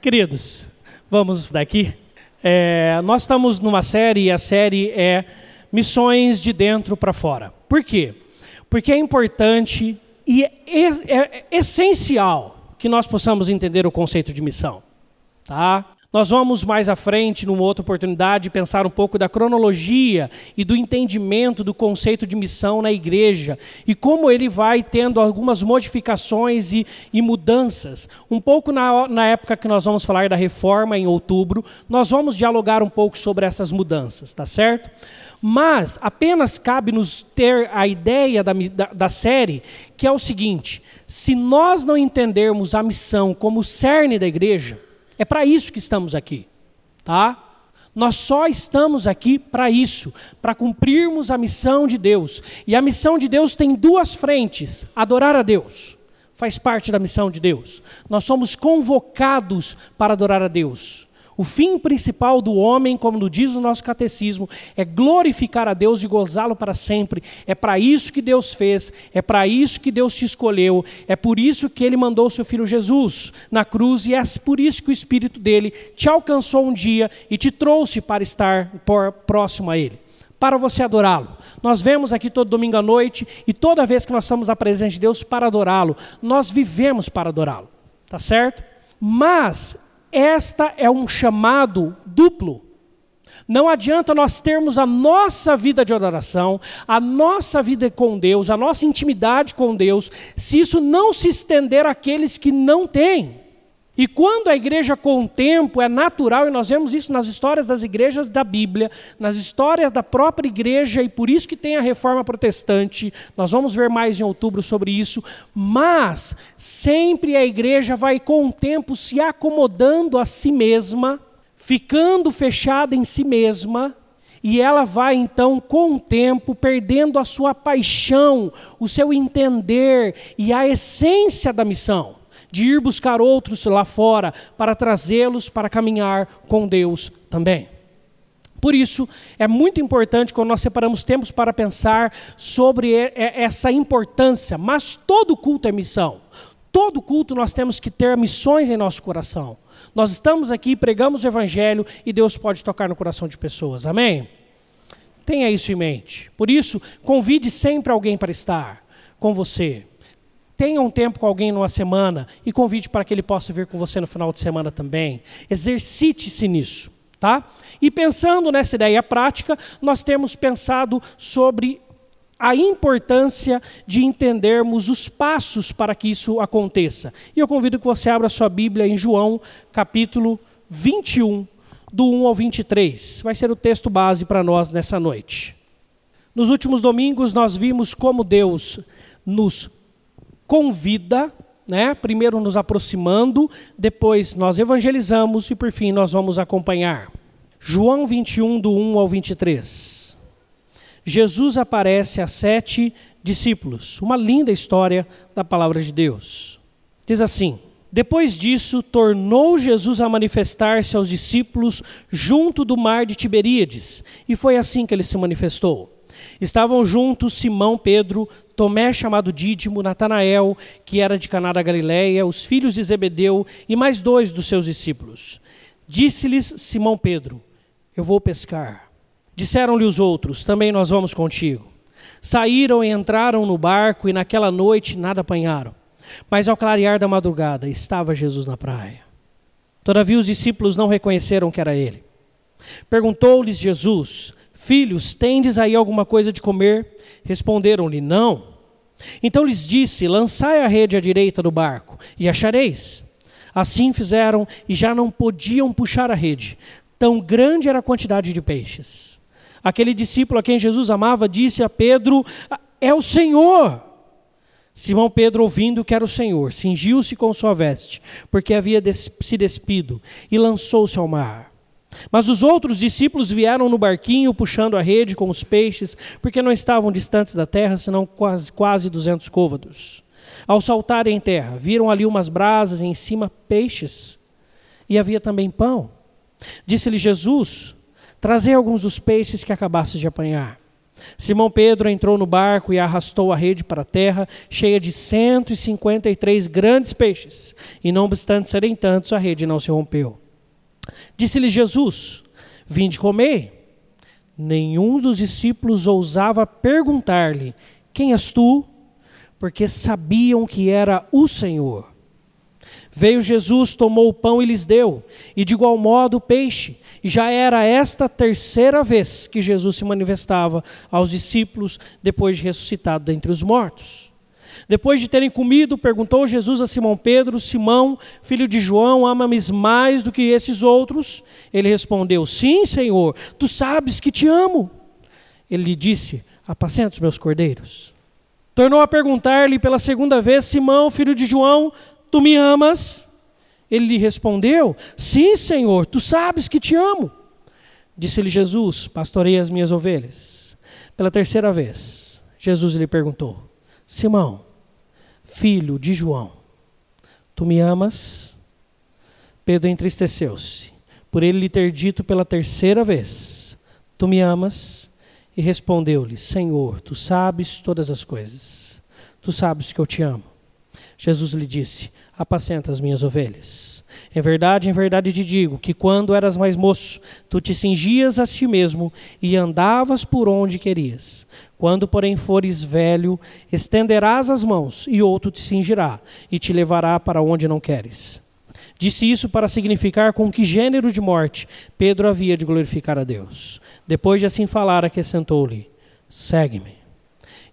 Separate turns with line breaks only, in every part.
Queridos, vamos daqui. É, nós estamos numa série e a série é Missões de Dentro para Fora. Por quê? Porque é importante e é, é, é essencial que nós possamos entender o conceito de missão. Tá? Nós vamos mais à frente, numa outra oportunidade, pensar um pouco da cronologia e do entendimento do conceito de missão na igreja e como ele vai tendo algumas modificações e, e mudanças. Um pouco na, na época que nós vamos falar da reforma, em outubro, nós vamos dialogar um pouco sobre essas mudanças, tá certo? Mas apenas cabe-nos ter a ideia da, da, da série, que é o seguinte: se nós não entendermos a missão como o cerne da igreja, é para isso que estamos aqui, tá? Nós só estamos aqui para isso, para cumprirmos a missão de Deus. E a missão de Deus tem duas frentes: adorar a Deus. Faz parte da missão de Deus. Nós somos convocados para adorar a Deus. O fim principal do homem, como diz o nosso catecismo, é glorificar a Deus e gozá-lo para sempre. É para isso que Deus fez, é para isso que Deus te escolheu, é por isso que ele mandou seu filho Jesus na cruz e é por isso que o Espírito dele te alcançou um dia e te trouxe para estar próximo a ele para você adorá-lo. Nós vemos aqui todo domingo à noite e toda vez que nós estamos na presença de Deus para adorá-lo, nós vivemos para adorá-lo. Tá certo? Mas esta é um chamado duplo. Não adianta nós termos a nossa vida de adoração, a nossa vida com Deus, a nossa intimidade com Deus, se isso não se estender àqueles que não têm. E quando a igreja tempo é natural, e nós vemos isso nas histórias das igrejas da Bíblia, nas histórias da própria igreja, e por isso que tem a reforma protestante, nós vamos ver mais em outubro sobre isso, mas sempre a igreja vai com o tempo se acomodando a si mesma, ficando fechada em si mesma, e ela vai então, com o tempo, perdendo a sua paixão, o seu entender e a essência da missão de ir buscar outros lá fora para trazê-los para caminhar com Deus também. Por isso, é muito importante quando nós separamos tempos para pensar sobre essa importância, mas todo culto é missão. Todo culto nós temos que ter missões em nosso coração. Nós estamos aqui, pregamos o Evangelho e Deus pode tocar no coração de pessoas. Amém? Tenha isso em mente. Por isso, convide sempre alguém para estar com você. Tenha um tempo com alguém numa semana e convide para que ele possa vir com você no final de semana também. Exercite-se nisso, tá? E pensando nessa ideia prática, nós temos pensado sobre a importância de entendermos os passos para que isso aconteça. E eu convido que você abra sua Bíblia em João, capítulo 21, do 1 ao 23. Vai ser o texto base para nós nessa noite. Nos últimos domingos nós vimos como Deus nos convida, né? primeiro nos aproximando, depois nós evangelizamos e por fim nós vamos acompanhar. João 21, do 1 ao 23. Jesus aparece a sete discípulos. Uma linda história da palavra de Deus. Diz assim: Depois disso, tornou Jesus a manifestar-se aos discípulos junto do mar de Tiberíades, e foi assim que ele se manifestou. Estavam juntos Simão, Pedro, Tomé, chamado Dídimo, Natanael, que era de Caná da Galiléia, os filhos de Zebedeu e mais dois dos seus discípulos. Disse-lhes Simão Pedro: Eu vou pescar. Disseram-lhe os outros: Também nós vamos contigo. Saíram e entraram no barco e naquela noite nada apanharam. Mas ao clarear da madrugada estava Jesus na praia. Todavia os discípulos não reconheceram que era ele. Perguntou-lhes Jesus: Filhos, tendes aí alguma coisa de comer? Responderam-lhe: Não. Então lhes disse: Lançai a rede à direita do barco, e achareis. Assim fizeram, e já não podiam puxar a rede, tão grande era a quantidade de peixes. Aquele discípulo a quem Jesus amava disse a Pedro: É o Senhor. Simão Pedro, ouvindo que era o Senhor, cingiu-se com sua veste, porque havia des se despido, e lançou-se ao mar. Mas os outros discípulos vieram no barquinho puxando a rede com os peixes, porque não estavam distantes da terra, senão quase, quase 200 côvados. Ao saltarem em terra, viram ali umas brasas e em cima peixes, e havia também pão. Disse-lhe Jesus: Trazei alguns dos peixes que acabastes de apanhar. Simão Pedro entrou no barco e arrastou a rede para a terra, cheia de 153 grandes peixes. E não obstante serem tantos, a rede não se rompeu. Disse-lhe Jesus: Vinde comer. Nenhum dos discípulos ousava perguntar-lhe: Quem és tu? Porque sabiam que era o Senhor. Veio Jesus, tomou o pão e lhes deu, e de igual modo o peixe. E já era esta terceira vez que Jesus se manifestava aos discípulos depois de ressuscitado dentre os mortos. Depois de terem comido, perguntou Jesus a Simão Pedro: Simão, filho de João, ama-me mais do que esses outros? Ele respondeu: Sim, Senhor, tu sabes que te amo. Ele lhe disse: Apacenta os meus cordeiros. Tornou a perguntar-lhe pela segunda vez: Simão, filho de João, Tu me amas? Ele lhe respondeu: Sim, Senhor, tu sabes que te amo. Disse-lhe Jesus: Pastorei as minhas ovelhas. Pela terceira vez, Jesus lhe perguntou: Simão, filho de João, tu me amas? Pedro entristeceu-se por ele lhe ter dito pela terceira vez: Tu me amas? E respondeu-lhe: Senhor, tu sabes todas as coisas. Tu sabes que eu te amo. Jesus lhe disse: Apacenta as minhas ovelhas. Em verdade, em verdade te digo que quando eras mais moço, tu te cingias a ti mesmo e andavas por onde querias. Quando, porém, fores velho, estenderás as mãos e outro te cingirá e te levará para onde não queres. Disse isso para significar com que gênero de morte Pedro havia de glorificar a Deus. Depois de assim falar, acrescentou-lhe: Segue-me.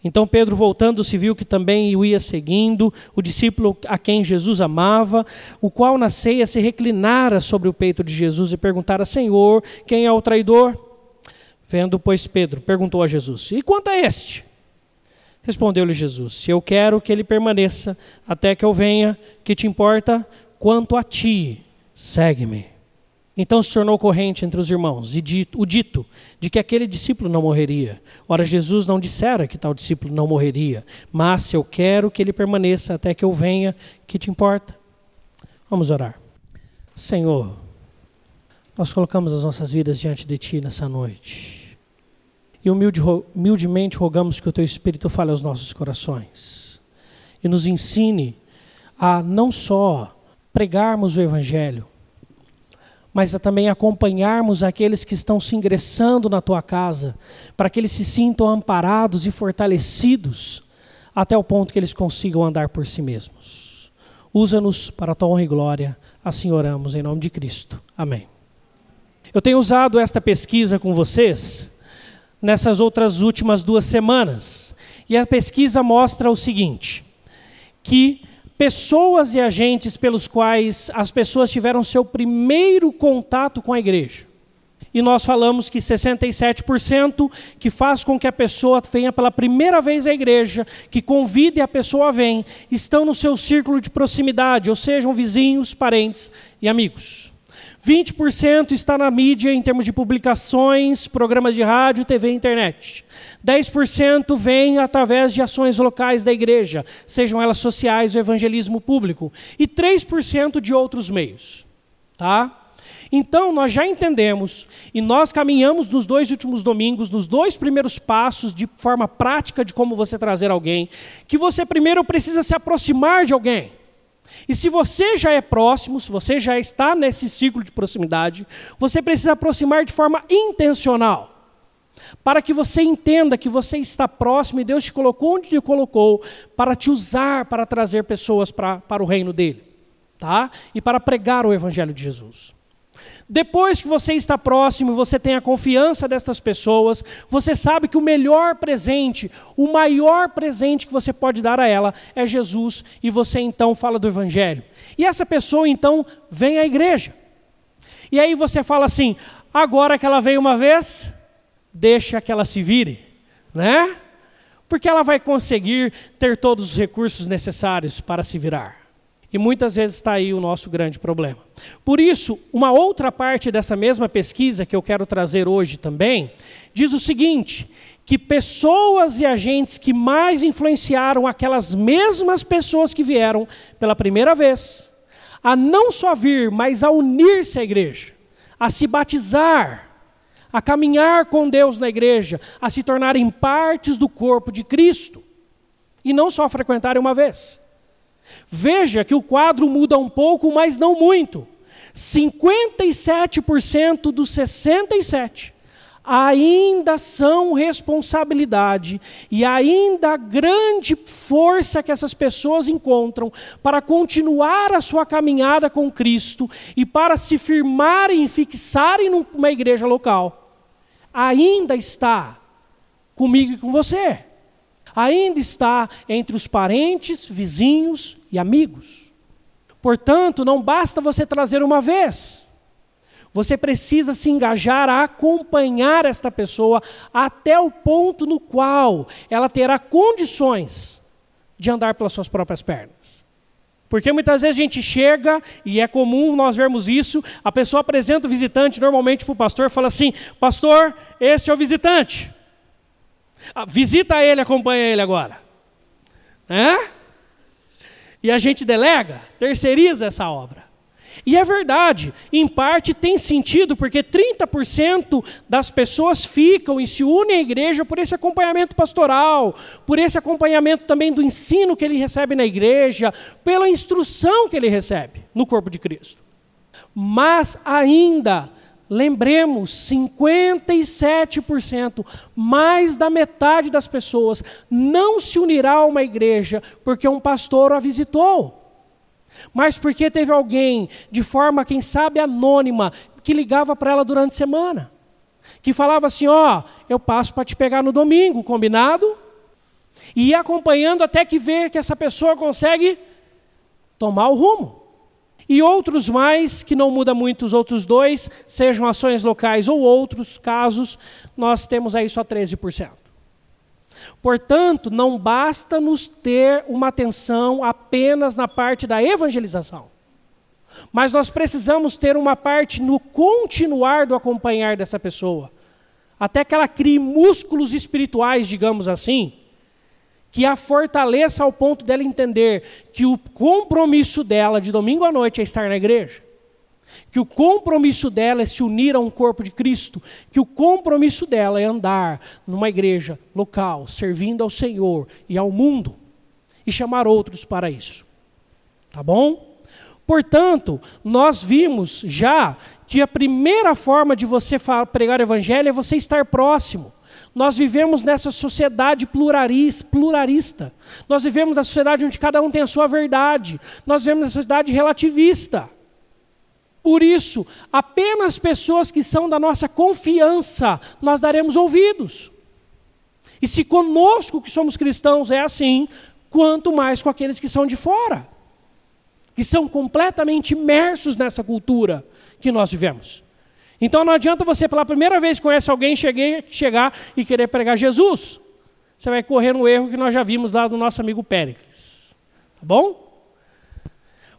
Então Pedro, voltando-se, viu que também o ia seguindo, o discípulo a quem Jesus amava, o qual na ceia se reclinara sobre o peito de Jesus e perguntara: Senhor, quem é o traidor? Vendo, pois, Pedro, perguntou a Jesus: E quanto a este? Respondeu-lhe Jesus: Se eu quero que ele permaneça até que eu venha, que te importa? Quanto a ti, segue-me. Então se tornou corrente entre os irmãos e dito, o dito de que aquele discípulo não morreria. Ora, Jesus não dissera que tal discípulo não morreria, mas se eu quero que ele permaneça até que eu venha, que te importa? Vamos orar. Senhor, nós colocamos as nossas vidas diante de Ti nessa noite. E humilde, humildemente rogamos que o Teu Espírito fale aos nossos corações e nos ensine a não só pregarmos o Evangelho, mas a também acompanharmos aqueles que estão se ingressando na tua casa, para que eles se sintam amparados e fortalecidos até o ponto que eles consigam andar por si mesmos. Usa-nos para a tua honra e glória, assim oramos em nome de Cristo. Amém. Eu tenho usado esta pesquisa com vocês nessas outras últimas duas semanas, e a pesquisa mostra o seguinte: que pessoas e agentes pelos quais as pessoas tiveram seu primeiro contato com a igreja. E nós falamos que 67% que faz com que a pessoa venha pela primeira vez à igreja, que convide a pessoa a vem, estão no seu círculo de proximidade, ou sejam vizinhos, parentes e amigos. 20% está na mídia em termos de publicações, programas de rádio, TV e internet. 10% vem através de ações locais da igreja, sejam elas sociais ou evangelismo público. E 3% de outros meios. Tá? Então, nós já entendemos e nós caminhamos nos dois últimos domingos, nos dois primeiros passos de forma prática de como você trazer alguém, que você primeiro precisa se aproximar de alguém. E se você já é próximo, se você já está nesse ciclo de proximidade, você precisa aproximar de forma intencional. Para que você entenda que você está próximo e Deus te colocou onde te colocou para te usar para trazer pessoas para, para o reino dele. Tá? E para pregar o Evangelho de Jesus. Depois que você está próximo, você tem a confiança dessas pessoas, você sabe que o melhor presente, o maior presente que você pode dar a ela é Jesus, e você então fala do Evangelho. E essa pessoa então vem à igreja. E aí você fala assim: agora que ela veio uma vez, deixa que ela se vire, né? Porque ela vai conseguir ter todos os recursos necessários para se virar. E muitas vezes está aí o nosso grande problema. Por isso, uma outra parte dessa mesma pesquisa que eu quero trazer hoje também, diz o seguinte: que pessoas e agentes que mais influenciaram aquelas mesmas pessoas que vieram pela primeira vez, a não só vir, mas a unir-se à igreja, a se batizar, a caminhar com Deus na igreja, a se tornarem partes do corpo de Cristo. E não só frequentarem uma vez. Veja que o quadro muda um pouco, mas não muito. 57% dos 67 ainda são responsabilidade e ainda grande força que essas pessoas encontram para continuar a sua caminhada com Cristo e para se firmarem e fixarem numa igreja local, ainda está comigo e com você. Ainda está entre os parentes, vizinhos e amigos. Portanto, não basta você trazer uma vez. Você precisa se engajar a acompanhar esta pessoa até o ponto no qual ela terá condições de andar pelas suas próprias pernas. Porque muitas vezes a gente chega, e é comum nós vermos isso, a pessoa apresenta o visitante normalmente para o pastor e fala assim: Pastor, esse é o visitante. Ah, visita ele, acompanha ele agora. É? E a gente delega, terceiriza essa obra. E é verdade, em parte tem sentido, porque 30% das pessoas ficam e se unem à igreja por esse acompanhamento pastoral, por esse acompanhamento também do ensino que ele recebe na igreja, pela instrução que ele recebe no corpo de Cristo. Mas ainda, lembremos, 57%, mais da metade das pessoas, não se unirá a uma igreja porque um pastor a visitou mas porque teve alguém, de forma, quem sabe, anônima, que ligava para ela durante a semana. Que falava assim: Ó, oh, eu passo para te pegar no domingo, combinado? E ia acompanhando até que vê que essa pessoa consegue tomar o rumo. E outros mais, que não muda muito os outros dois, sejam ações locais ou outros casos, nós temos aí só 13%. Portanto, não basta nos ter uma atenção apenas na parte da evangelização. Mas nós precisamos ter uma parte no continuar do acompanhar dessa pessoa. Até que ela crie músculos espirituais, digamos assim, que a fortaleça ao ponto dela entender que o compromisso dela de domingo à noite é estar na igreja que o compromisso dela é se unir a um corpo de Cristo, que o compromisso dela é andar numa igreja local, servindo ao Senhor e ao mundo, e chamar outros para isso. Tá bom? Portanto, nós vimos já que a primeira forma de você pregar o evangelho é você estar próximo. Nós vivemos nessa sociedade pluralista. Nós vivemos na sociedade onde cada um tem a sua verdade. Nós vivemos na sociedade relativista. Por isso, apenas pessoas que são da nossa confiança nós daremos ouvidos. E se conosco que somos cristãos é assim, quanto mais com aqueles que são de fora, que são completamente imersos nessa cultura que nós vivemos. Então não adianta você, pela primeira vez que conhece alguém, cheguei, chegar e querer pregar Jesus. Você vai correr no erro que nós já vimos lá do nosso amigo Péricles. Tá bom?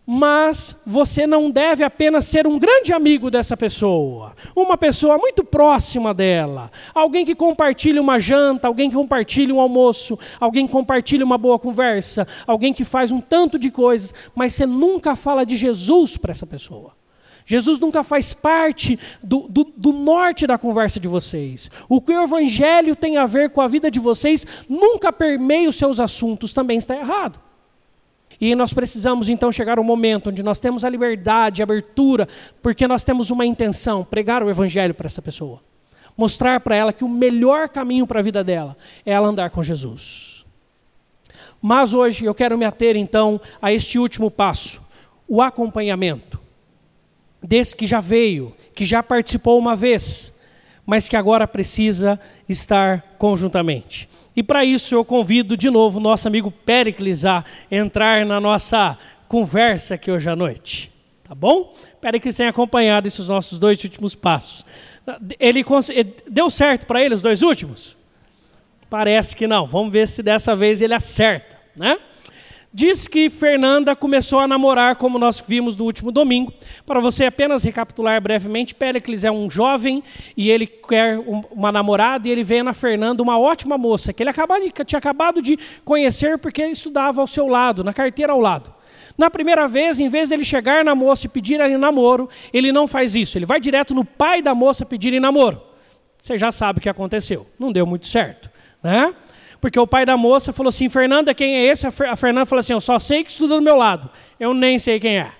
mas você não deve apenas ser um grande amigo dessa pessoa, uma pessoa muito próxima dela, alguém que compartilha uma janta, alguém que compartilha um almoço, alguém que compartilha uma boa conversa, alguém que faz um tanto de coisas, mas você nunca fala de Jesus para essa pessoa. Jesus nunca faz parte do, do, do, norte da conversa de vocês. O que o Evangelho tem a ver com a vida de vocês nunca permeia os seus assuntos, também está errado. E nós precisamos então chegar ao momento onde nós temos a liberdade, a abertura, porque nós temos uma intenção, pregar o evangelho para essa pessoa. Mostrar para ela que o melhor caminho para a vida dela é ela andar com Jesus. Mas hoje eu quero me ater então a este último passo, o acompanhamento. Desse que já veio, que já participou uma vez, mas que agora precisa estar conjuntamente. E para isso eu convido de novo nosso amigo Pericles a entrar na nossa conversa aqui hoje à noite. Tá bom? Pericles tem acompanhado esses nossos dois últimos passos. Ele deu certo para ele os dois últimos? Parece que não. Vamos ver se dessa vez ele acerta, né? Diz que Fernanda começou a namorar, como nós vimos no último domingo. Para você apenas recapitular brevemente, Pericles é um jovem e ele quer uma namorada e ele vê na Fernanda uma ótima moça que ele de, tinha acabado de conhecer porque estudava ao seu lado, na carteira ao lado. Na primeira vez, em vez de ele chegar na moça e pedir ali namoro, ele não faz isso. Ele vai direto no pai da moça pedir em namoro. Você já sabe o que aconteceu. Não deu muito certo, né? Porque o pai da moça falou assim: Fernanda, quem é esse? A Fernanda falou assim: Eu só sei que estuda do meu lado. Eu nem sei quem é.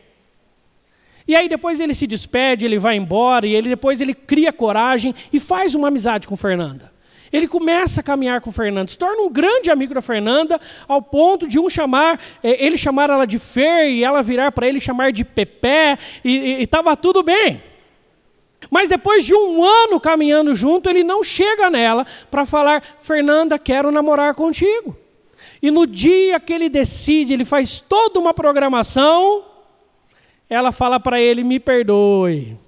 E aí depois ele se despede, ele vai embora, e ele depois ele cria coragem e faz uma amizade com Fernanda. Ele começa a caminhar com Fernanda, se torna um grande amigo da Fernanda, ao ponto de um chamar, é, ele chamar ela de Fer e ela virar para ele chamar de Pepé, e estava tudo bem. Mas depois de um ano caminhando junto, ele não chega nela para falar: Fernanda, quero namorar contigo. E no dia que ele decide, ele faz toda uma programação, ela fala para ele: me perdoe.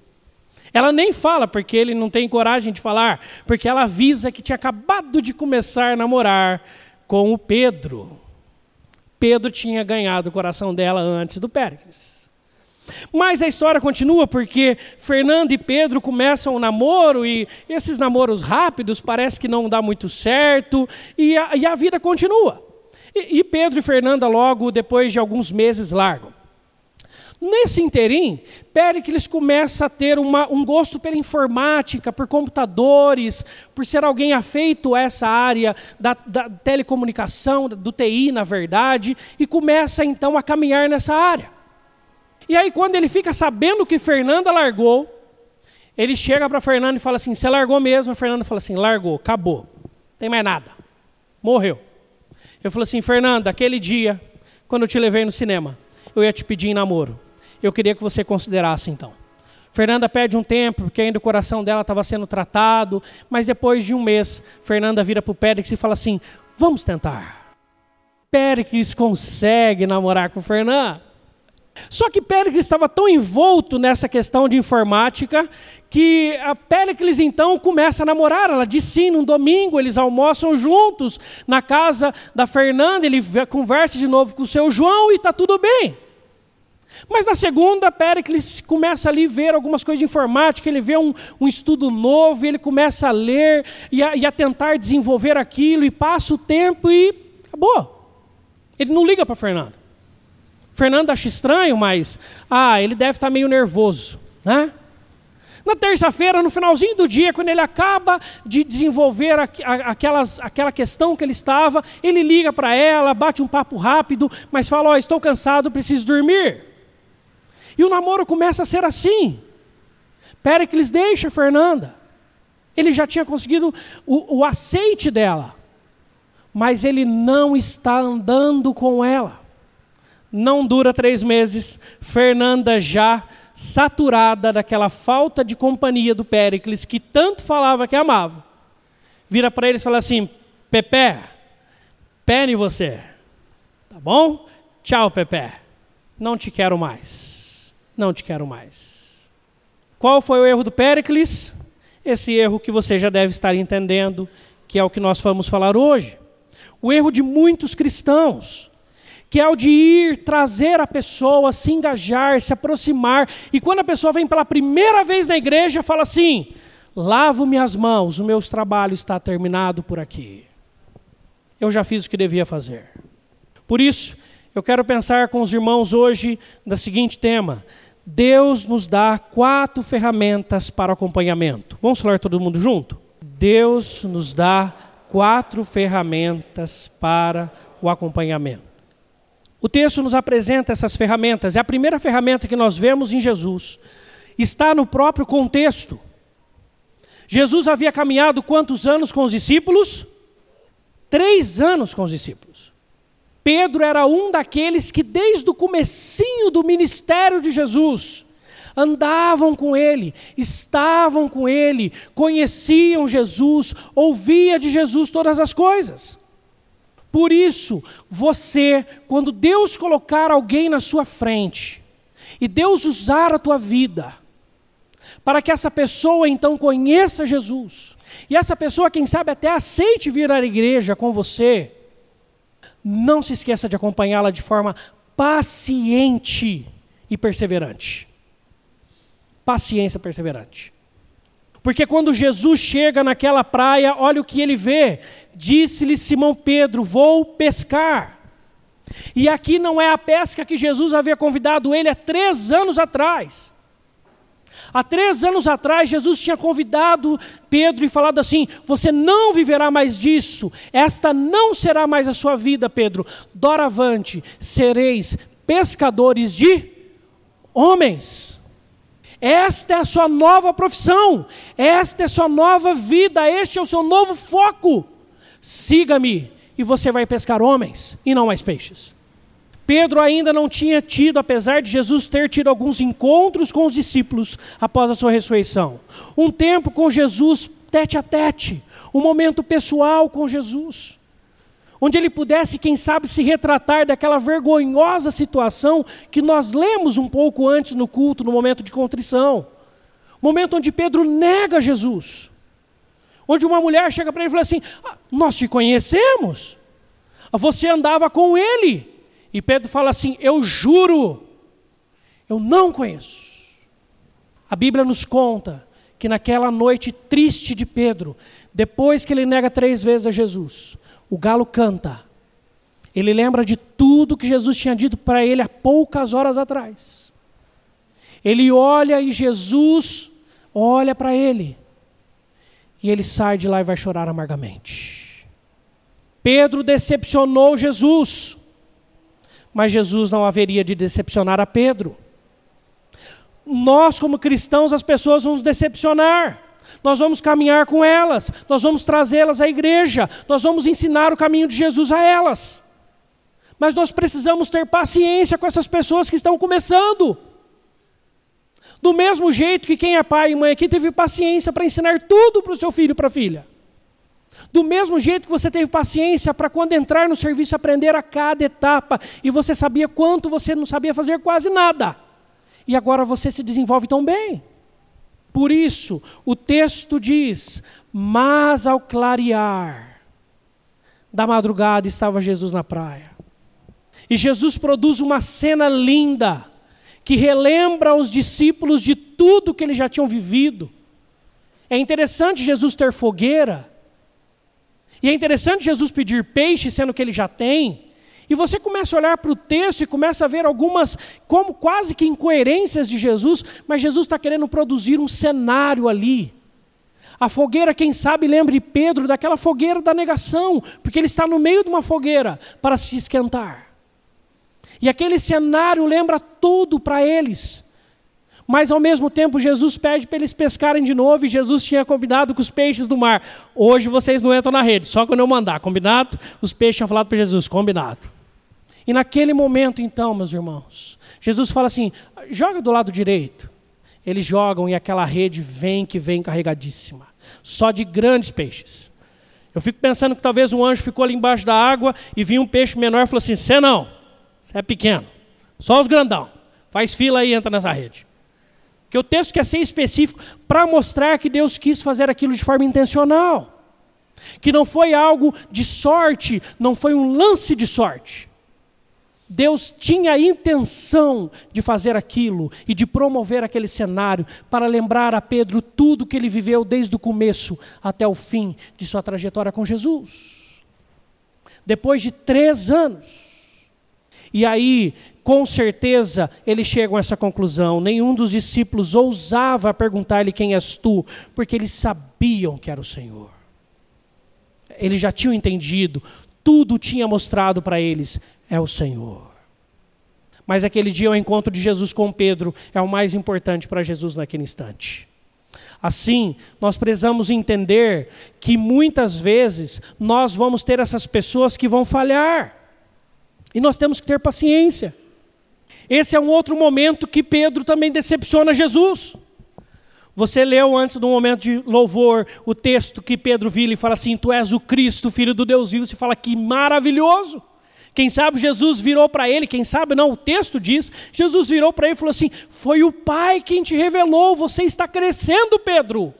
Ela nem fala, porque ele não tem coragem de falar, porque ela avisa que tinha acabado de começar a namorar com o Pedro. Pedro tinha ganhado o coração dela antes do Péricles. Mas a história continua porque Fernando e Pedro começam o namoro e esses namoros rápidos parece que não dá muito certo e a, e a vida continua. E, e, Pedro e Fernanda logo depois de alguns meses largam. Nesse interim, Péricles começa a ter uma, um gosto pela informática, por computadores, por ser alguém afeito a essa área da, da telecomunicação, do TI, na verdade, e começa então a caminhar nessa área. E aí, quando ele fica sabendo que Fernanda largou, ele chega para Fernanda e fala assim: Você largou mesmo? A Fernanda fala assim: Largou, acabou, não tem mais nada, morreu. Eu falo assim: Fernanda, aquele dia, quando eu te levei no cinema, eu ia te pedir em namoro. Eu queria que você considerasse então. Fernanda pede um tempo, porque ainda o coração dela estava sendo tratado, mas depois de um mês, Fernanda vira para o Péricles e fala assim: Vamos tentar. Péricles consegue namorar com Fernanda. Só que Péricles estava tão envolto nessa questão de informática que a Péricles então começa a namorar. Ela diz sim, num domingo eles almoçam juntos na casa da Fernanda, ele conversa de novo com o seu João e está tudo bem. Mas na segunda, Péricles começa ali a ver algumas coisas de informática, ele vê um, um estudo novo, ele começa a ler e a, e a tentar desenvolver aquilo, e passa o tempo e acabou. Ele não liga para Fernanda. Fernando acha estranho, mas ah, ele deve estar meio nervoso, né? Na terça-feira, no finalzinho do dia, quando ele acaba de desenvolver aquelas, aquela questão que ele estava, ele liga para ela, bate um papo rápido, mas fala: oh, estou cansado, preciso dormir. E o namoro começa a ser assim. Péricles deixa Fernanda. Ele já tinha conseguido o, o aceite dela, mas ele não está andando com ela. Não dura três meses, Fernanda já saturada daquela falta de companhia do Péricles, que tanto falava que amava, vira para eles e fala assim: Pepe, pene você. Tá bom? Tchau, Pepe. Não te quero mais. Não te quero mais. Qual foi o erro do Péricles? Esse erro que você já deve estar entendendo, que é o que nós vamos falar hoje. O erro de muitos cristãos que é o de ir trazer a pessoa, se engajar, se aproximar. E quando a pessoa vem pela primeira vez na igreja, fala assim: lavo minhas mãos, o meu trabalho está terminado por aqui. Eu já fiz o que devia fazer. Por isso, eu quero pensar com os irmãos hoje da seguinte tema: Deus nos dá quatro ferramentas para acompanhamento. Vamos falar todo mundo junto? Deus nos dá quatro ferramentas para o acompanhamento. O texto nos apresenta essas ferramentas. É a primeira ferramenta que nós vemos em Jesus. Está no próprio contexto. Jesus havia caminhado quantos anos com os discípulos? Três anos com os discípulos. Pedro era um daqueles que desde o comecinho do ministério de Jesus andavam com ele, estavam com ele, conheciam Jesus, ouvia de Jesus todas as coisas. Por isso, você, quando Deus colocar alguém na sua frente, e Deus usar a tua vida, para que essa pessoa então conheça Jesus, e essa pessoa, quem sabe, até aceite vir à igreja com você, não se esqueça de acompanhá-la de forma paciente e perseverante. Paciência perseverante. Porque quando Jesus chega naquela praia, olha o que ele vê. Disse-lhe Simão Pedro: Vou pescar. E aqui não é a pesca que Jesus havia convidado ele há três anos atrás. Há três anos atrás, Jesus tinha convidado Pedro e falado assim: Você não viverá mais disso, esta não será mais a sua vida, Pedro. Doravante, sereis pescadores de homens. Esta é a sua nova profissão, esta é a sua nova vida, este é o seu novo foco. Siga-me e você vai pescar homens e não mais peixes. Pedro ainda não tinha tido, apesar de Jesus ter tido alguns encontros com os discípulos após a sua ressurreição. Um tempo com Jesus tete a tete, um momento pessoal com Jesus, onde ele pudesse, quem sabe, se retratar daquela vergonhosa situação que nós lemos um pouco antes no culto, no momento de contrição. Momento onde Pedro nega Jesus. Onde uma mulher chega para ele e fala assim: ah, Nós te conhecemos, você andava com ele. E Pedro fala assim: Eu juro, eu não conheço. A Bíblia nos conta que naquela noite triste de Pedro, depois que ele nega três vezes a Jesus, o galo canta. Ele lembra de tudo que Jesus tinha dito para ele há poucas horas atrás. Ele olha e Jesus olha para ele. E ele sai de lá e vai chorar amargamente. Pedro decepcionou Jesus mas Jesus não haveria de decepcionar a Pedro. Nós, como cristãos, as pessoas vão nos decepcionar. Nós vamos caminhar com elas, nós vamos trazê-las à igreja, nós vamos ensinar o caminho de Jesus a elas. Mas nós precisamos ter paciência com essas pessoas que estão começando. Do mesmo jeito que quem é pai e mãe aqui teve paciência para ensinar tudo para o seu filho e para a filha. Do mesmo jeito que você teve paciência para quando entrar no serviço aprender a cada etapa e você sabia quanto você não sabia fazer quase nada. E agora você se desenvolve tão bem. Por isso, o texto diz: Mas ao clarear da madrugada estava Jesus na praia. E Jesus produz uma cena linda que relembra aos discípulos de tudo que eles já tinham vivido. É interessante Jesus ter fogueira e é interessante Jesus pedir peixe, sendo que ele já tem. E você começa a olhar para o texto e começa a ver algumas, como quase que incoerências de Jesus, mas Jesus está querendo produzir um cenário ali. A fogueira, quem sabe, lembre Pedro daquela fogueira da negação, porque ele está no meio de uma fogueira para se esquentar. E aquele cenário lembra tudo para eles. Mas ao mesmo tempo, Jesus pede para eles pescarem de novo e Jesus tinha combinado com os peixes do mar. Hoje vocês não entram na rede, só quando eu mandar, combinado? Os peixes tinham falado para Jesus, combinado. E naquele momento, então, meus irmãos, Jesus fala assim: joga do lado direito. Eles jogam e aquela rede vem que vem carregadíssima, só de grandes peixes. Eu fico pensando que talvez um anjo ficou ali embaixo da água e viu um peixe menor e falou assim: Você não, você é pequeno, só os grandão. Faz fila aí e entra nessa rede. Que o texto quer ser específico para mostrar que Deus quis fazer aquilo de forma intencional. Que não foi algo de sorte, não foi um lance de sorte. Deus tinha a intenção de fazer aquilo e de promover aquele cenário para lembrar a Pedro tudo que ele viveu desde o começo até o fim de sua trajetória com Jesus. Depois de três anos. E aí com certeza eles chegam a essa conclusão. Nenhum dos discípulos ousava perguntar-lhe quem és tu, porque eles sabiam que era o Senhor. Eles já tinham entendido, tudo tinha mostrado para eles: é o Senhor. Mas aquele dia, o encontro de Jesus com Pedro é o mais importante para Jesus naquele instante. Assim, nós precisamos entender que muitas vezes nós vamos ter essas pessoas que vão falhar. E nós temos que ter paciência. Esse é um outro momento que Pedro também decepciona Jesus. Você leu antes do momento de louvor o texto que Pedro vira e fala assim: Tu és o Cristo, filho do Deus vivo. Você fala que maravilhoso. Quem sabe Jesus virou para ele, quem sabe não, o texto diz: Jesus virou para ele e falou assim: Foi o Pai quem te revelou, você está crescendo, Pedro.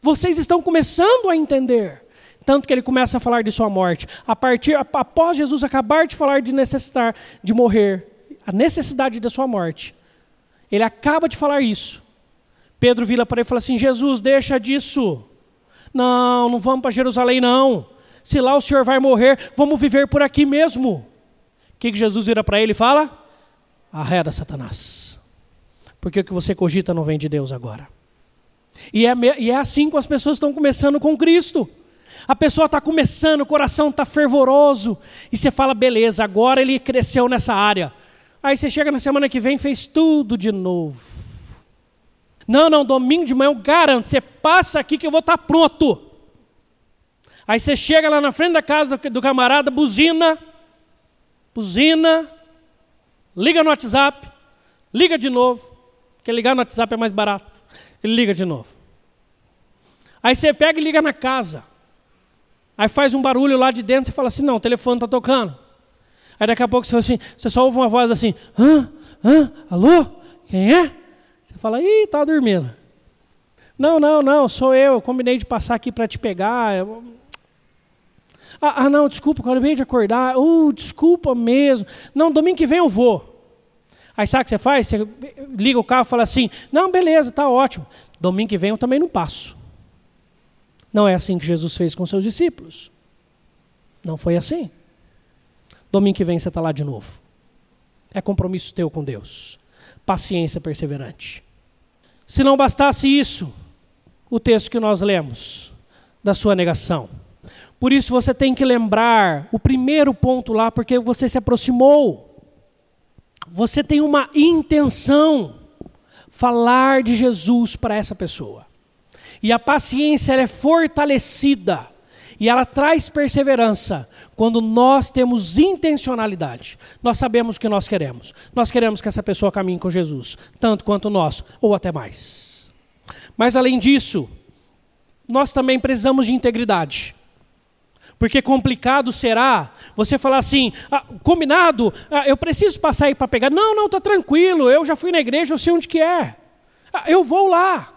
Vocês estão começando a entender. Tanto que ele começa a falar de sua morte. A partir, após Jesus acabar de falar de necessitar de morrer, a necessidade da sua morte. Ele acaba de falar isso. Pedro vira para ele e fala assim: Jesus, deixa disso. Não, não vamos para Jerusalém, não. Se lá o senhor vai morrer, vamos viver por aqui mesmo. O que, que Jesus vira para ele e fala? Arreda Satanás. porque o que você cogita não vem de Deus agora. E é, e é assim que as pessoas estão começando com Cristo. A pessoa está começando, o coração está fervoroso, e você fala, beleza, agora ele cresceu nessa área. Aí você chega na semana que vem fez tudo de novo. Não, não, domingo de manhã eu garanto, você passa aqui que eu vou estar tá pronto. Aí você chega lá na frente da casa do camarada, buzina, buzina, liga no WhatsApp, liga de novo, porque ligar no WhatsApp é mais barato. Ele liga de novo. Aí você pega e liga na casa. Aí faz um barulho lá de dentro, você fala assim, não, o telefone está tocando. Aí daqui a pouco você fala assim, você só ouve uma voz assim, hã? Hã? Alô? Quem é? Fala, ih, tá dormindo. Não, não, não, sou eu, combinei de passar aqui para te pegar. Ah, ah, não, desculpa, acabei de acordar. Uh, desculpa mesmo. Não, domingo que vem eu vou. Aí sabe o que você faz? Você liga o carro e fala assim: Não, beleza, tá ótimo. Domingo que vem eu também não passo. Não é assim que Jesus fez com seus discípulos. Não foi assim. Domingo que vem você está lá de novo. É compromisso teu com Deus. Paciência perseverante. Se não bastasse isso, o texto que nós lemos da sua negação. Por isso você tem que lembrar o primeiro ponto lá, porque você se aproximou. Você tem uma intenção falar de Jesus para essa pessoa. E a paciência é fortalecida e ela traz perseverança quando nós temos intencionalidade. Nós sabemos o que nós queremos. Nós queremos que essa pessoa caminhe com Jesus, tanto quanto nós, ou até mais. Mas além disso, nós também precisamos de integridade. Porque complicado será você falar assim, ah, combinado, ah, eu preciso passar aí para pegar. Não, não, está tranquilo, eu já fui na igreja, eu sei onde que é. Ah, eu vou lá.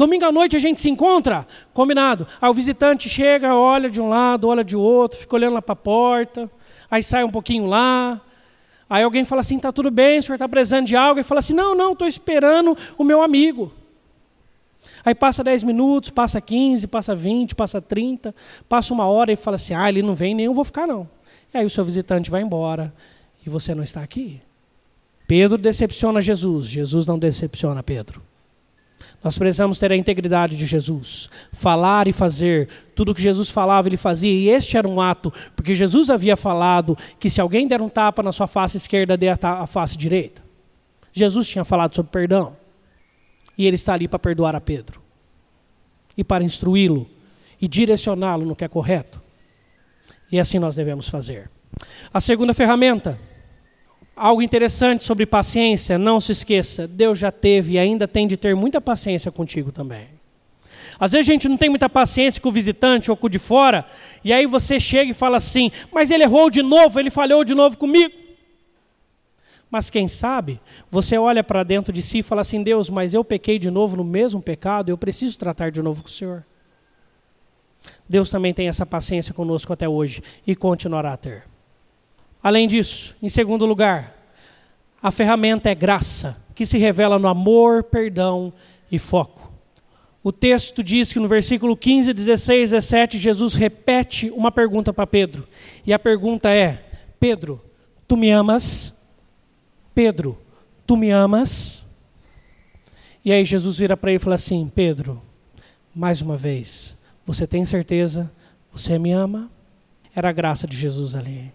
Domingo à noite a gente se encontra, combinado. Aí o visitante chega, olha de um lado, olha de outro, fica olhando lá para a porta, aí sai um pouquinho lá. Aí alguém fala assim, está tudo bem, o senhor está precisando de algo? E fala assim, não, não, estou esperando o meu amigo. Aí passa 10 minutos, passa 15, passa 20, passa 30, passa uma hora e fala assim: ah, ele não vem, nem eu vou ficar não. E aí o seu visitante vai embora e você não está aqui. Pedro decepciona Jesus, Jesus não decepciona Pedro. Nós precisamos ter a integridade de Jesus, falar e fazer tudo que Jesus falava, ele fazia, e este era um ato, porque Jesus havia falado que se alguém der um tapa na sua face esquerda, dê a face direita. Jesus tinha falado sobre perdão. E ele está ali para perdoar a Pedro e para instruí-lo e direcioná-lo no que é correto. E assim nós devemos fazer. A segunda ferramenta, algo interessante sobre paciência, não se esqueça, Deus já teve e ainda tem de ter muita paciência contigo também. Às vezes a gente não tem muita paciência com o visitante ou com o de fora, e aí você chega e fala assim: Mas ele errou de novo, ele falhou de novo comigo. Mas quem sabe, você olha para dentro de si e fala assim: Deus, mas eu pequei de novo no mesmo pecado, eu preciso tratar de novo com o Senhor. Deus também tem essa paciência conosco até hoje e continuará a ter. Além disso, em segundo lugar, a ferramenta é graça, que se revela no amor, perdão e foco. O texto diz que no versículo 15, 16, 17, Jesus repete uma pergunta para Pedro. E a pergunta é: Pedro, tu me amas? Pedro, tu me amas? E aí Jesus vira para ele e fala assim: Pedro, mais uma vez, você tem certeza? Você me ama? Era a graça de Jesus ali.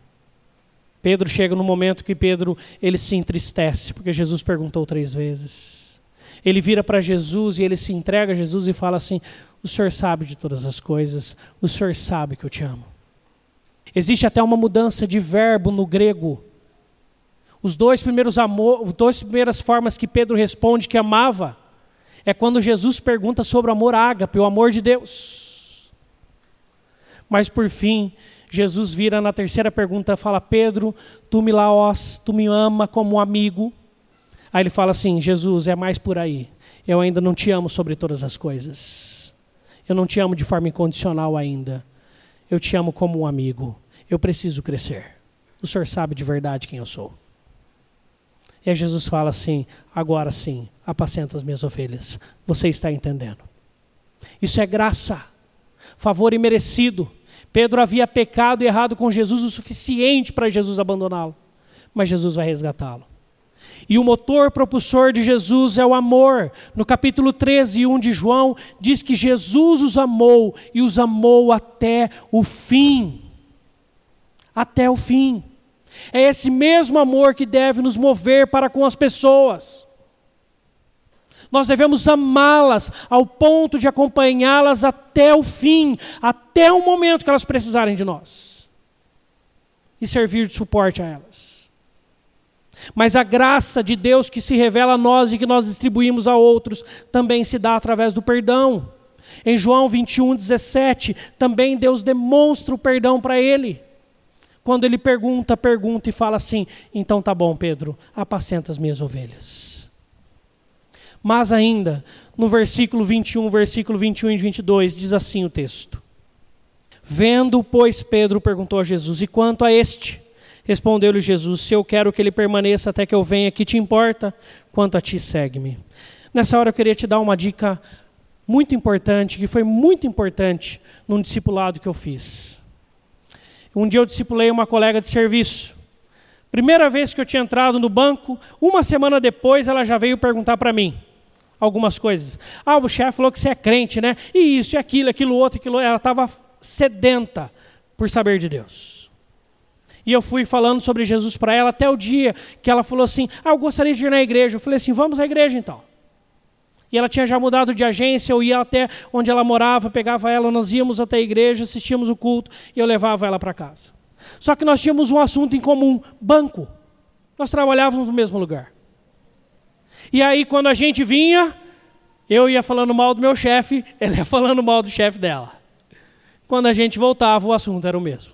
Pedro chega no momento que Pedro ele se entristece, porque Jesus perguntou três vezes. Ele vira para Jesus e ele se entrega a Jesus e fala assim: O Senhor sabe de todas as coisas, o Senhor sabe que eu te amo. Existe até uma mudança de verbo no grego os dois primeiros amor, duas primeiras formas que Pedro responde que amava é quando Jesus pergunta sobre o amor ágape, o amor de Deus. Mas por fim, Jesus vira na terceira pergunta fala: Pedro, tu me laós, tu me ama como amigo. Aí ele fala assim: Jesus, é mais por aí. Eu ainda não te amo sobre todas as coisas. Eu não te amo de forma incondicional ainda. Eu te amo como um amigo. Eu preciso crescer. O Senhor sabe de verdade quem eu sou. E aí Jesus fala assim: agora sim, apacenta as minhas ovelhas. Você está entendendo? Isso é graça, favor imerecido. Pedro havia pecado e errado com Jesus o suficiente para Jesus abandoná-lo, mas Jesus vai resgatá-lo. E o motor propulsor de Jesus é o amor. No capítulo 13, 1 de João, diz que Jesus os amou e os amou até o fim. Até o fim. É esse mesmo amor que deve nos mover para com as pessoas. Nós devemos amá-las ao ponto de acompanhá-las até o fim, até o momento que elas precisarem de nós. E servir de suporte a elas. Mas a graça de Deus que se revela a nós e que nós distribuímos a outros também se dá através do perdão. Em João 21, 17, também Deus demonstra o perdão para ele. Quando ele pergunta, pergunta e fala assim: então tá bom, Pedro, apacenta as minhas ovelhas. Mas ainda, no versículo 21, versículo 21 e 22, diz assim o texto: Vendo, pois, Pedro perguntou a Jesus: E quanto a este? Respondeu-lhe Jesus: Se eu quero que ele permaneça até que eu venha, que te importa? Quanto a ti, segue-me. Nessa hora eu queria te dar uma dica muito importante, que foi muito importante num discipulado que eu fiz. Um dia eu discipulei uma colega de serviço. Primeira vez que eu tinha entrado no banco, uma semana depois ela já veio perguntar para mim algumas coisas. Ah, o chefe falou que você é crente, né? E isso, e aquilo, aquilo outro, aquilo. Ela estava sedenta por saber de Deus. E eu fui falando sobre Jesus para ela até o dia que ela falou assim: Ah, eu gostaria de ir na igreja. Eu falei assim: Vamos à igreja então. E ela tinha já mudado de agência, eu ia até onde ela morava, pegava ela, nós íamos até a igreja, assistíamos o culto e eu levava ela para casa. Só que nós tínhamos um assunto em comum: banco. Nós trabalhávamos no mesmo lugar. E aí, quando a gente vinha, eu ia falando mal do meu chefe, ela ia falando mal do chefe dela. Quando a gente voltava, o assunto era o mesmo.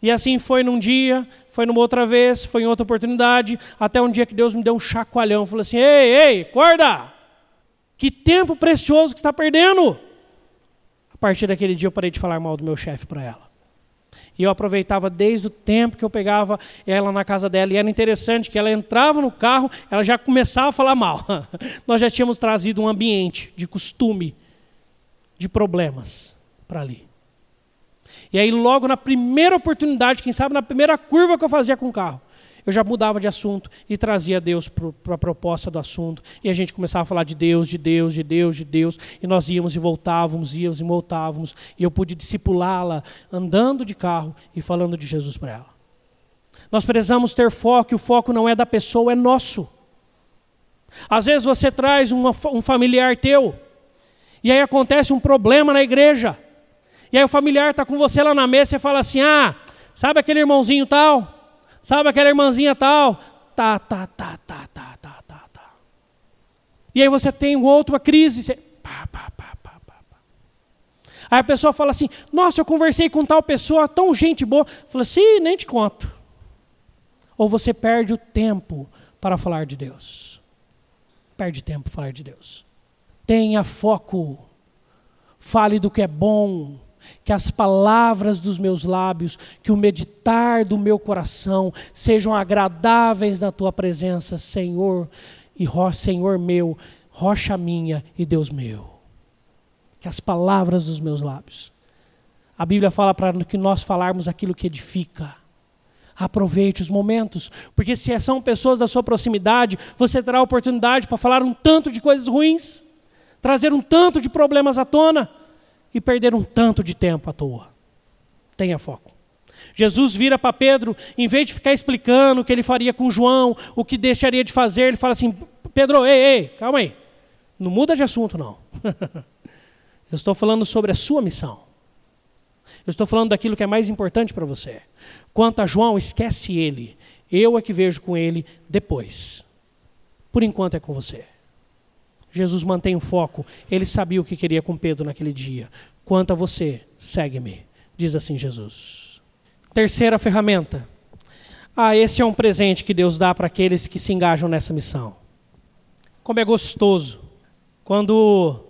E assim foi num dia, foi numa outra vez, foi em outra oportunidade, até um dia que Deus me deu um chacoalhão, falou assim: "Ei, ei, acorda! Que tempo precioso que está perdendo!" A partir daquele dia eu parei de falar mal do meu chefe para ela. E eu aproveitava desde o tempo que eu pegava ela na casa dela. E era interessante que ela entrava no carro, ela já começava a falar mal. Nós já tínhamos trazido um ambiente de costume, de problemas para ali. E aí, logo na primeira oportunidade, quem sabe na primeira curva que eu fazia com o carro, eu já mudava de assunto e trazia Deus para a proposta do assunto. E a gente começava a falar de Deus, de Deus, de Deus, de Deus. E nós íamos e voltávamos, íamos e voltávamos. E eu pude discipulá-la andando de carro e falando de Jesus para ela. Nós precisamos ter foco, e o foco não é da pessoa, é nosso. Às vezes você traz uma, um familiar teu, e aí acontece um problema na igreja. E aí o familiar está com você lá na mesa e fala assim: ah, sabe aquele irmãozinho tal? Sabe aquela irmãzinha tal? Tá, tá, tá, tá, tá, tá, tá, tá. E aí você tem outra crise. Você... Pá, pá, pá, pá, pá, pá. Aí a pessoa fala assim: nossa, eu conversei com tal pessoa, tão gente boa. Fala assim: nem te conto. Ou você perde o tempo para falar de Deus. Perde tempo para falar de Deus. Tenha foco. Fale do que é bom que as palavras dos meus lábios, que o meditar do meu coração sejam agradáveis na tua presença, Senhor, e ro Senhor meu, rocha minha e Deus meu. Que as palavras dos meus lábios. A Bíblia fala para que nós falarmos aquilo que edifica. Aproveite os momentos, porque se são pessoas da sua proximidade, você terá oportunidade para falar um tanto de coisas ruins, trazer um tanto de problemas à tona e perder um tanto de tempo à toa. Tenha foco. Jesus vira para Pedro, em vez de ficar explicando o que ele faria com João, o que deixaria de fazer, ele fala assim: Pedro, ei, ei, calma aí. Não muda de assunto, não. Eu estou falando sobre a sua missão. Eu estou falando daquilo que é mais importante para você. Quanto a João, esquece ele. Eu é que vejo com ele depois. Por enquanto é com você. Jesus mantém o foco. Ele sabia o que queria com Pedro naquele dia. Quanto a você, segue-me, diz assim Jesus. Terceira ferramenta. Ah, esse é um presente que Deus dá para aqueles que se engajam nessa missão. Como é gostoso quando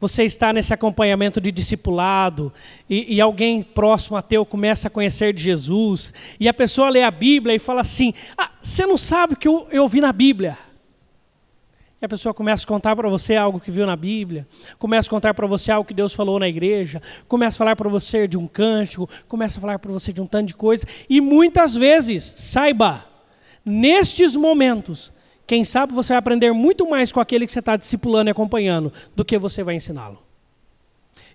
você está nesse acompanhamento de discipulado e, e, alguém próximo a teu começa a conhecer de Jesus e a pessoa lê a Bíblia e fala assim: ah, você não sabe o que eu, eu vi na Bíblia. E a pessoa começa a contar para você algo que viu na Bíblia, começa a contar para você algo que Deus falou na igreja, começa a falar para você de um cântico, começa a falar para você de um tanto de coisa. E muitas vezes, saiba, nestes momentos, quem sabe você vai aprender muito mais com aquele que você está discipulando e acompanhando do que você vai ensiná-lo.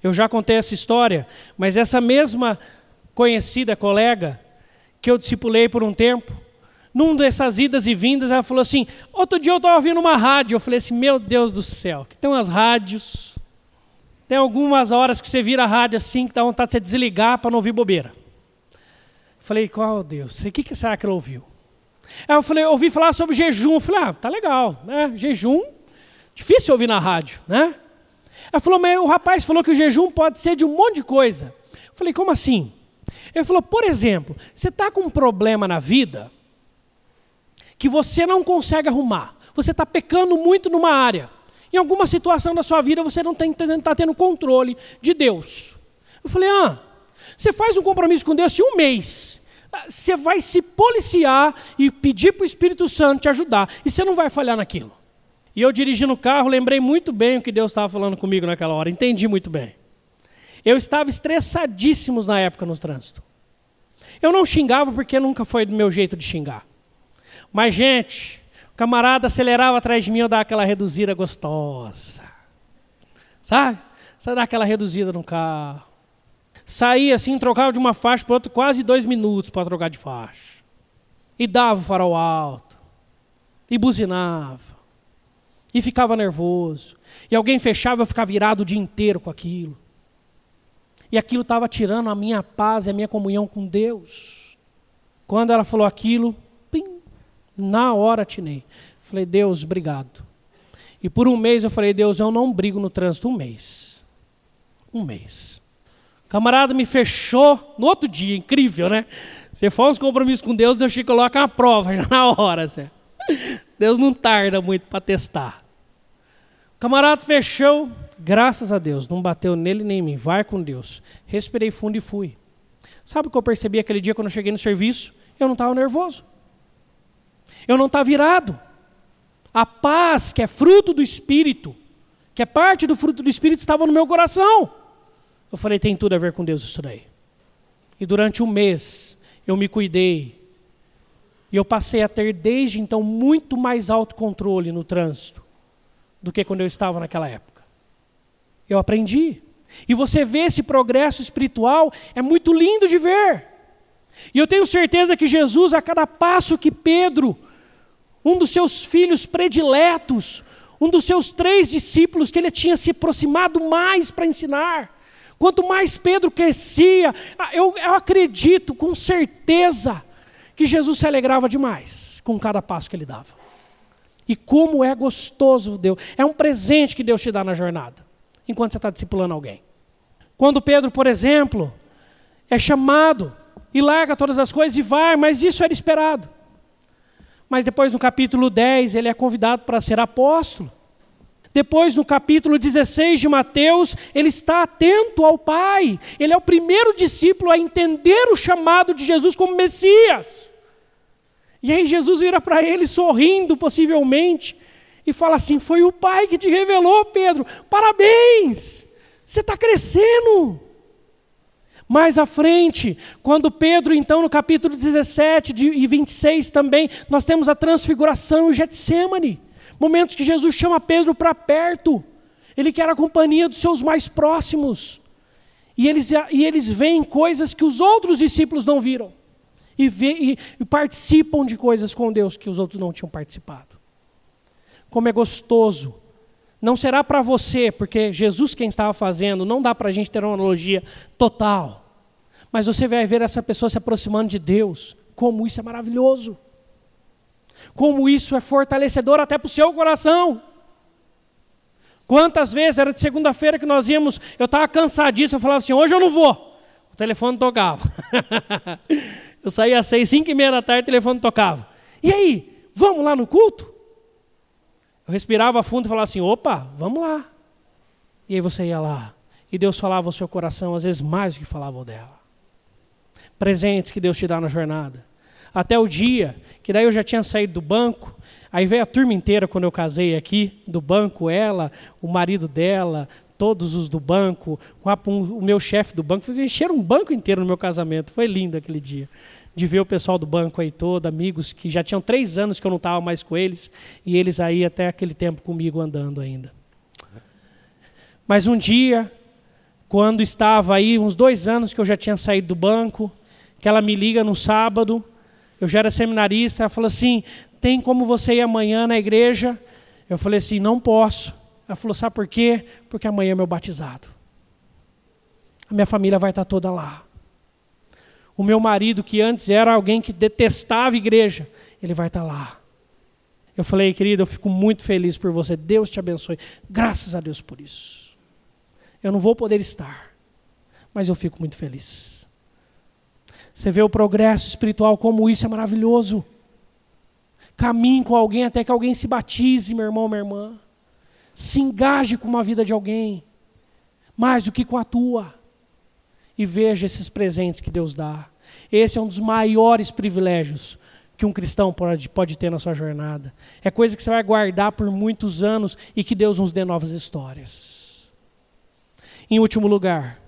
Eu já contei essa história, mas essa mesma conhecida colega que eu discipulei por um tempo, num dessas idas e vindas, ela falou assim: outro dia eu estava ouvindo uma rádio. Eu falei assim: meu Deus do céu, que tem umas rádios. Tem algumas horas que você vira a rádio assim, que dá vontade de você desligar para não ouvir bobeira. Eu falei: qual Deus? O que, que será que ela ouviu? Aí eu falei: ouvi falar sobre jejum. Eu falei: ah, tá legal, né? Jejum, difícil ouvir na rádio, né? Ela falou: mas o rapaz falou que o jejum pode ser de um monte de coisa. Eu falei: como assim? Ele falou: por exemplo, você está com um problema na vida que você não consegue arrumar. Você está pecando muito numa área. Em alguma situação da sua vida você não está tendo controle de Deus. Eu falei, ah, você faz um compromisso com Deus de um mês. Você vai se policiar e pedir para o Espírito Santo te ajudar. E você não vai falhar naquilo. E eu dirigindo o carro, lembrei muito bem o que Deus estava falando comigo naquela hora. Entendi muito bem. Eu estava estressadíssimo na época no trânsito. Eu não xingava porque nunca foi do meu jeito de xingar. Mas, gente, o camarada acelerava atrás de mim, eu dava aquela reduzida gostosa. Sabe? Você dá aquela reduzida no carro. Saía assim, trocava de uma faixa para outra, quase dois minutos para trocar de faixa. E dava o farol alto. E buzinava. E ficava nervoso. E alguém fechava, eu ficava virado o dia inteiro com aquilo. E aquilo estava tirando a minha paz e a minha comunhão com Deus. Quando ela falou aquilo, na hora atinei. Falei, Deus, obrigado. E por um mês eu falei, Deus, eu não brigo no trânsito. Um mês. Um mês. O camarada me fechou no outro dia, incrível, né? Você faz uns compromissos com Deus, Deus te coloca uma prova já na hora. Assim. Deus não tarda muito para testar. O camarada fechou, graças a Deus, não bateu nele nem em mim. Vai com Deus. Respirei fundo e fui. Sabe o que eu percebi aquele dia quando eu cheguei no serviço? Eu não estava nervoso. Eu não estava virado. A paz, que é fruto do Espírito, que é parte do fruto do Espírito, estava no meu coração. Eu falei, tem tudo a ver com Deus isso daí. E durante um mês eu me cuidei. E eu passei a ter desde então muito mais autocontrole no trânsito do que quando eu estava naquela época. Eu aprendi. E você vê esse progresso espiritual, é muito lindo de ver. E eu tenho certeza que Jesus, a cada passo que Pedro um dos seus filhos prediletos, um dos seus três discípulos que ele tinha se aproximado mais para ensinar. Quanto mais Pedro crescia, ah, eu, eu acredito com certeza que Jesus se alegrava demais com cada passo que ele dava. E como é gostoso Deus. É um presente que Deus te dá na jornada, enquanto você está discipulando alguém. Quando Pedro, por exemplo, é chamado e larga todas as coisas e vai, mas isso era esperado. Mas depois no capítulo 10 ele é convidado para ser apóstolo. Depois, no capítulo 16 de Mateus, ele está atento ao Pai. Ele é o primeiro discípulo a entender o chamado de Jesus como Messias. E aí Jesus vira para ele sorrindo, possivelmente, e fala assim: Foi o Pai que te revelou, Pedro. Parabéns! Você está crescendo. Mais à frente, quando Pedro, então, no capítulo 17 e 26 também, nós temos a transfiguração e o Getsemane. Momentos que Jesus chama Pedro para perto. Ele quer a companhia dos seus mais próximos. E eles, e eles veem coisas que os outros discípulos não viram. E, vê, e, e participam de coisas com Deus que os outros não tinham participado. Como é gostoso não será para você, porque Jesus quem estava fazendo, não dá para a gente ter uma analogia total. Mas você vai ver essa pessoa se aproximando de Deus, como isso é maravilhoso. Como isso é fortalecedor até para o seu coração. Quantas vezes era de segunda-feira que nós íamos, eu estava cansadíssimo, eu falava assim, hoje eu não vou. O telefone tocava. eu saía às seis, cinco e meia da tarde, o telefone tocava. E aí, vamos lá no culto? Eu respirava fundo e falava assim: opa, vamos lá. E aí você ia lá. E Deus falava ao seu coração, às vezes mais do que falava dela. Presentes que Deus te dá na jornada. Até o dia que daí eu já tinha saído do banco, aí veio a turma inteira quando eu casei aqui, do banco, ela, o marido dela, todos os do banco, o meu chefe do banco, encheram um banco inteiro no meu casamento. Foi lindo aquele dia. de ver o pessoal do banco aí todo, amigos que já tinham três anos que eu não estava mais com eles, e eles aí até aquele tempo comigo andando ainda. Mas um dia, quando estava aí, uns dois anos que eu já tinha saído do banco, que ela me liga no sábado, eu já era seminarista, ela falou assim: tem como você ir amanhã na igreja? Eu falei assim: não posso. Ela falou: sabe por quê? Porque amanhã é meu batizado. A minha família vai estar toda lá. O meu marido, que antes era alguém que detestava igreja, ele vai estar lá. Eu falei, querida, eu fico muito feliz por você. Deus te abençoe. Graças a Deus por isso. Eu não vou poder estar, mas eu fico muito feliz. Você vê o progresso espiritual, como isso é maravilhoso. Caminhe com alguém até que alguém se batize, meu irmão, minha irmã. Se engaje com uma vida de alguém, mais do que com a tua e veja esses presentes que Deus dá. Esse é um dos maiores privilégios que um cristão pode, pode ter na sua jornada. É coisa que você vai guardar por muitos anos e que Deus nos dê novas histórias. Em último lugar,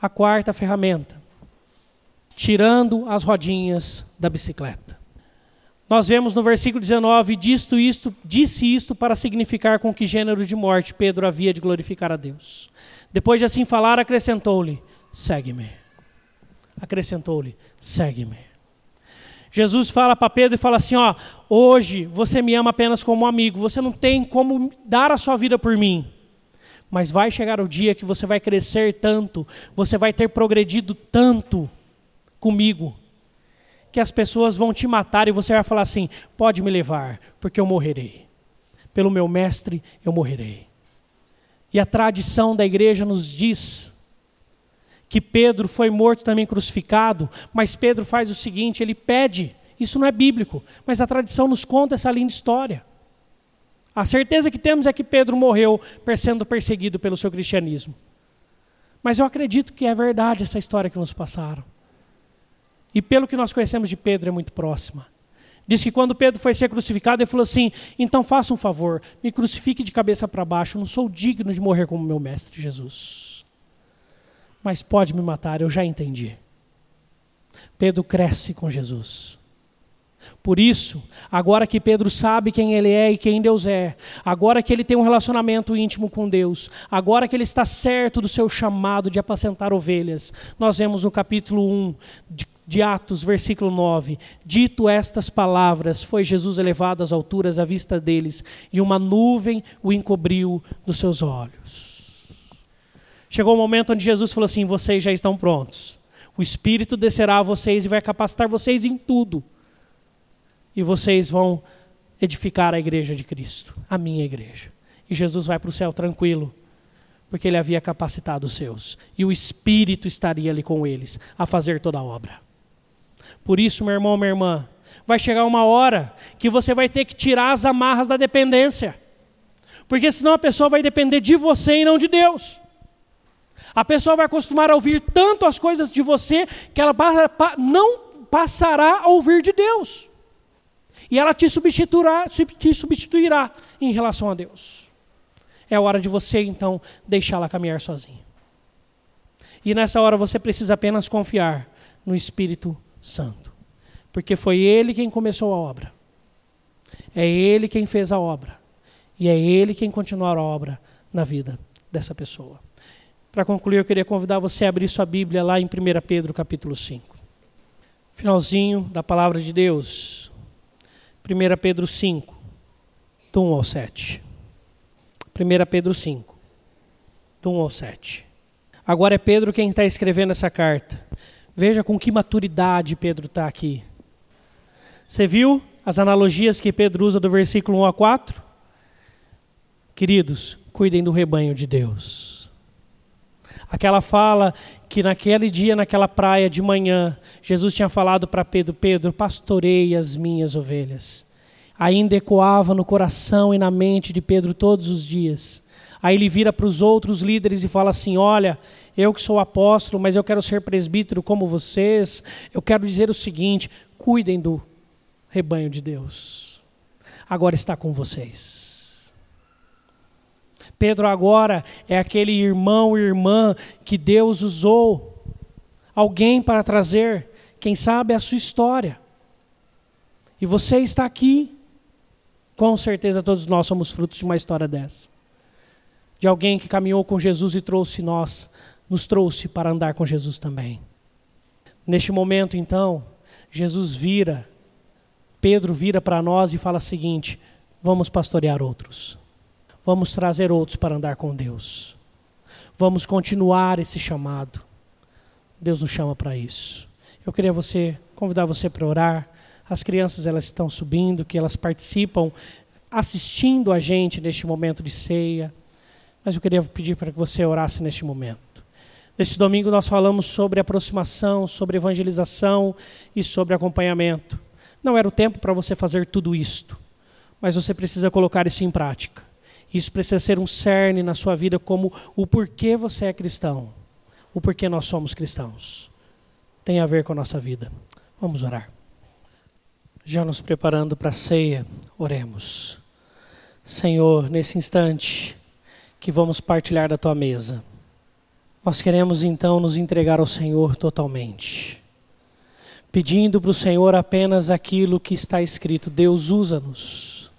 a quarta ferramenta, tirando as rodinhas da bicicleta. Nós vemos no versículo 19, disto isto, disse isto para significar com que gênero de morte Pedro havia de glorificar a Deus. Depois de assim falar, acrescentou-lhe: segue-me. Acrescentou-lhe: segue-me. Jesus fala para Pedro e fala assim: ó, hoje você me ama apenas como amigo, você não tem como dar a sua vida por mim. Mas vai chegar o dia que você vai crescer tanto, você vai ter progredido tanto comigo, que as pessoas vão te matar e você vai falar assim: pode me levar, porque eu morrerei. Pelo meu mestre eu morrerei. E a tradição da igreja nos diz que Pedro foi morto também crucificado, mas Pedro faz o seguinte: ele pede, isso não é bíblico, mas a tradição nos conta essa linda história. A certeza que temos é que Pedro morreu sendo perseguido pelo seu cristianismo. Mas eu acredito que é verdade essa história que nos passaram. E pelo que nós conhecemos de Pedro, é muito próxima. Diz que quando Pedro foi ser crucificado, ele falou assim: então faça um favor, me crucifique de cabeça para baixo, não sou digno de morrer como meu mestre Jesus mas pode me matar, eu já entendi. Pedro cresce com Jesus. Por isso, agora que Pedro sabe quem ele é e quem Deus é, agora que ele tem um relacionamento íntimo com Deus, agora que ele está certo do seu chamado de apacentar ovelhas, nós vemos no capítulo 1 de, de Atos, versículo 9: Dito estas palavras, foi Jesus elevado às alturas à vista deles, e uma nuvem o encobriu dos seus olhos. Chegou o um momento onde Jesus falou assim: vocês já estão prontos. O Espírito descerá a vocês e vai capacitar vocês em tudo. E vocês vão edificar a igreja de Cristo, a minha igreja. E Jesus vai para o céu tranquilo, porque ele havia capacitado os seus. E o Espírito estaria ali com eles, a fazer toda a obra. Por isso, meu irmão, minha irmã, vai chegar uma hora que você vai ter que tirar as amarras da dependência. Porque senão a pessoa vai depender de você e não de Deus. A pessoa vai acostumar a ouvir tanto as coisas de você que ela não passará a ouvir de Deus. E ela te substituirá, te substituirá em relação a Deus. É a hora de você, então, deixá-la caminhar sozinha. E nessa hora você precisa apenas confiar no Espírito Santo. Porque foi Ele quem começou a obra. É Ele quem fez a obra. E é Ele quem continuará a obra na vida dessa pessoa. Para concluir, eu queria convidar você a abrir sua Bíblia lá em 1 Pedro capítulo 5. Finalzinho da palavra de Deus. 1 Pedro 5, do 1 ao 7. 1 Pedro 5, do 1 ao 7. Agora é Pedro quem está escrevendo essa carta. Veja com que maturidade Pedro está aqui. Você viu as analogias que Pedro usa do versículo 1 a 4? Queridos, cuidem do rebanho de Deus. Aquela fala que naquele dia, naquela praia de manhã, Jesus tinha falado para Pedro: Pedro, pastorei as minhas ovelhas. Ainda ecoava no coração e na mente de Pedro todos os dias. Aí ele vira para os outros líderes e fala assim: Olha, eu que sou apóstolo, mas eu quero ser presbítero como vocês. Eu quero dizer o seguinte: cuidem do rebanho de Deus. Agora está com vocês. Pedro agora é aquele irmão e irmã que Deus usou, alguém para trazer Quem sabe a sua história. E você está aqui. Com certeza todos nós somos frutos de uma história dessa. De alguém que caminhou com Jesus e trouxe nós, nos trouxe para andar com Jesus também. Neste momento, então, Jesus vira, Pedro vira para nós e fala o seguinte: vamos pastorear outros. Vamos trazer outros para andar com Deus. Vamos continuar esse chamado. Deus nos chama para isso. Eu queria você convidar você para orar. As crianças elas estão subindo, que elas participam assistindo a gente neste momento de ceia. Mas eu queria pedir para que você orasse neste momento. Neste domingo nós falamos sobre aproximação, sobre evangelização e sobre acompanhamento. Não era o tempo para você fazer tudo isto, mas você precisa colocar isso em prática. Isso precisa ser um cerne na sua vida como o porquê você é cristão, o porquê nós somos cristãos. Tem a ver com a nossa vida. Vamos orar. Já nos preparando para a ceia, oremos. Senhor, nesse instante que vamos partilhar da tua mesa, nós queremos então nos entregar ao Senhor totalmente, pedindo para o Senhor apenas aquilo que está escrito: Deus usa-nos.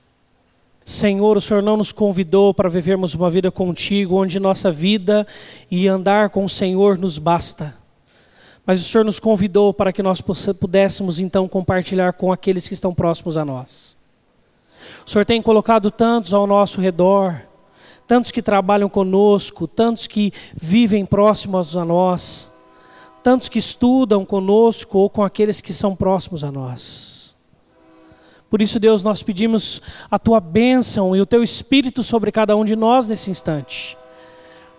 Senhor, o Senhor não nos convidou para vivermos uma vida contigo, onde nossa vida e andar com o Senhor nos basta. Mas o Senhor nos convidou para que nós pudéssemos então compartilhar com aqueles que estão próximos a nós. O Senhor tem colocado tantos ao nosso redor, tantos que trabalham conosco, tantos que vivem próximos a nós, tantos que estudam conosco ou com aqueles que são próximos a nós. Por isso, Deus, nós pedimos a tua bênção e o teu espírito sobre cada um de nós nesse instante,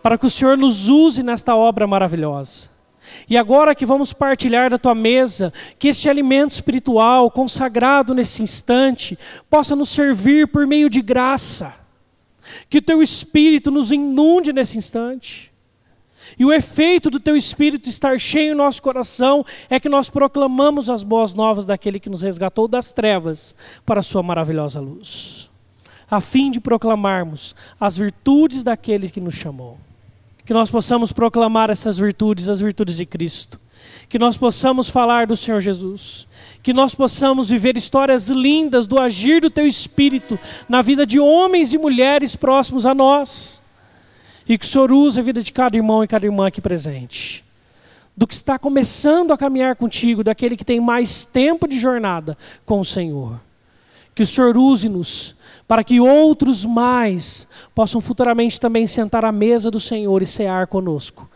para que o Senhor nos use nesta obra maravilhosa. E agora que vamos partilhar da tua mesa, que este alimento espiritual consagrado nesse instante possa nos servir por meio de graça. Que o teu espírito nos inunde nesse instante. E o efeito do teu espírito estar cheio no nosso coração é que nós proclamamos as boas novas daquele que nos resgatou das trevas para a sua maravilhosa luz, a fim de proclamarmos as virtudes daquele que nos chamou que nós possamos proclamar essas virtudes, as virtudes de Cristo. Que nós possamos falar do Senhor Jesus. Que nós possamos viver histórias lindas do agir do Teu Espírito na vida de homens e mulheres próximos a nós. E que o Senhor use a vida de cada irmão e cada irmã aqui presente. Do que está começando a caminhar contigo, daquele que tem mais tempo de jornada com o Senhor. Que o Senhor use-nos para que outros mais possam futuramente também sentar à mesa do Senhor e cear conosco,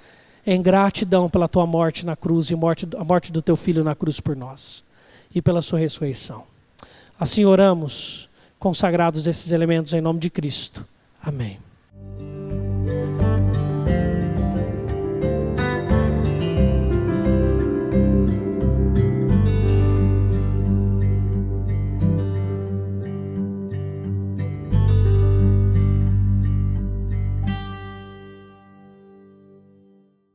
em gratidão pela tua morte na cruz e morte, a morte do teu filho na cruz por nós e pela sua ressurreição. Assim oramos, consagrados esses elementos em nome de Cristo. Amém.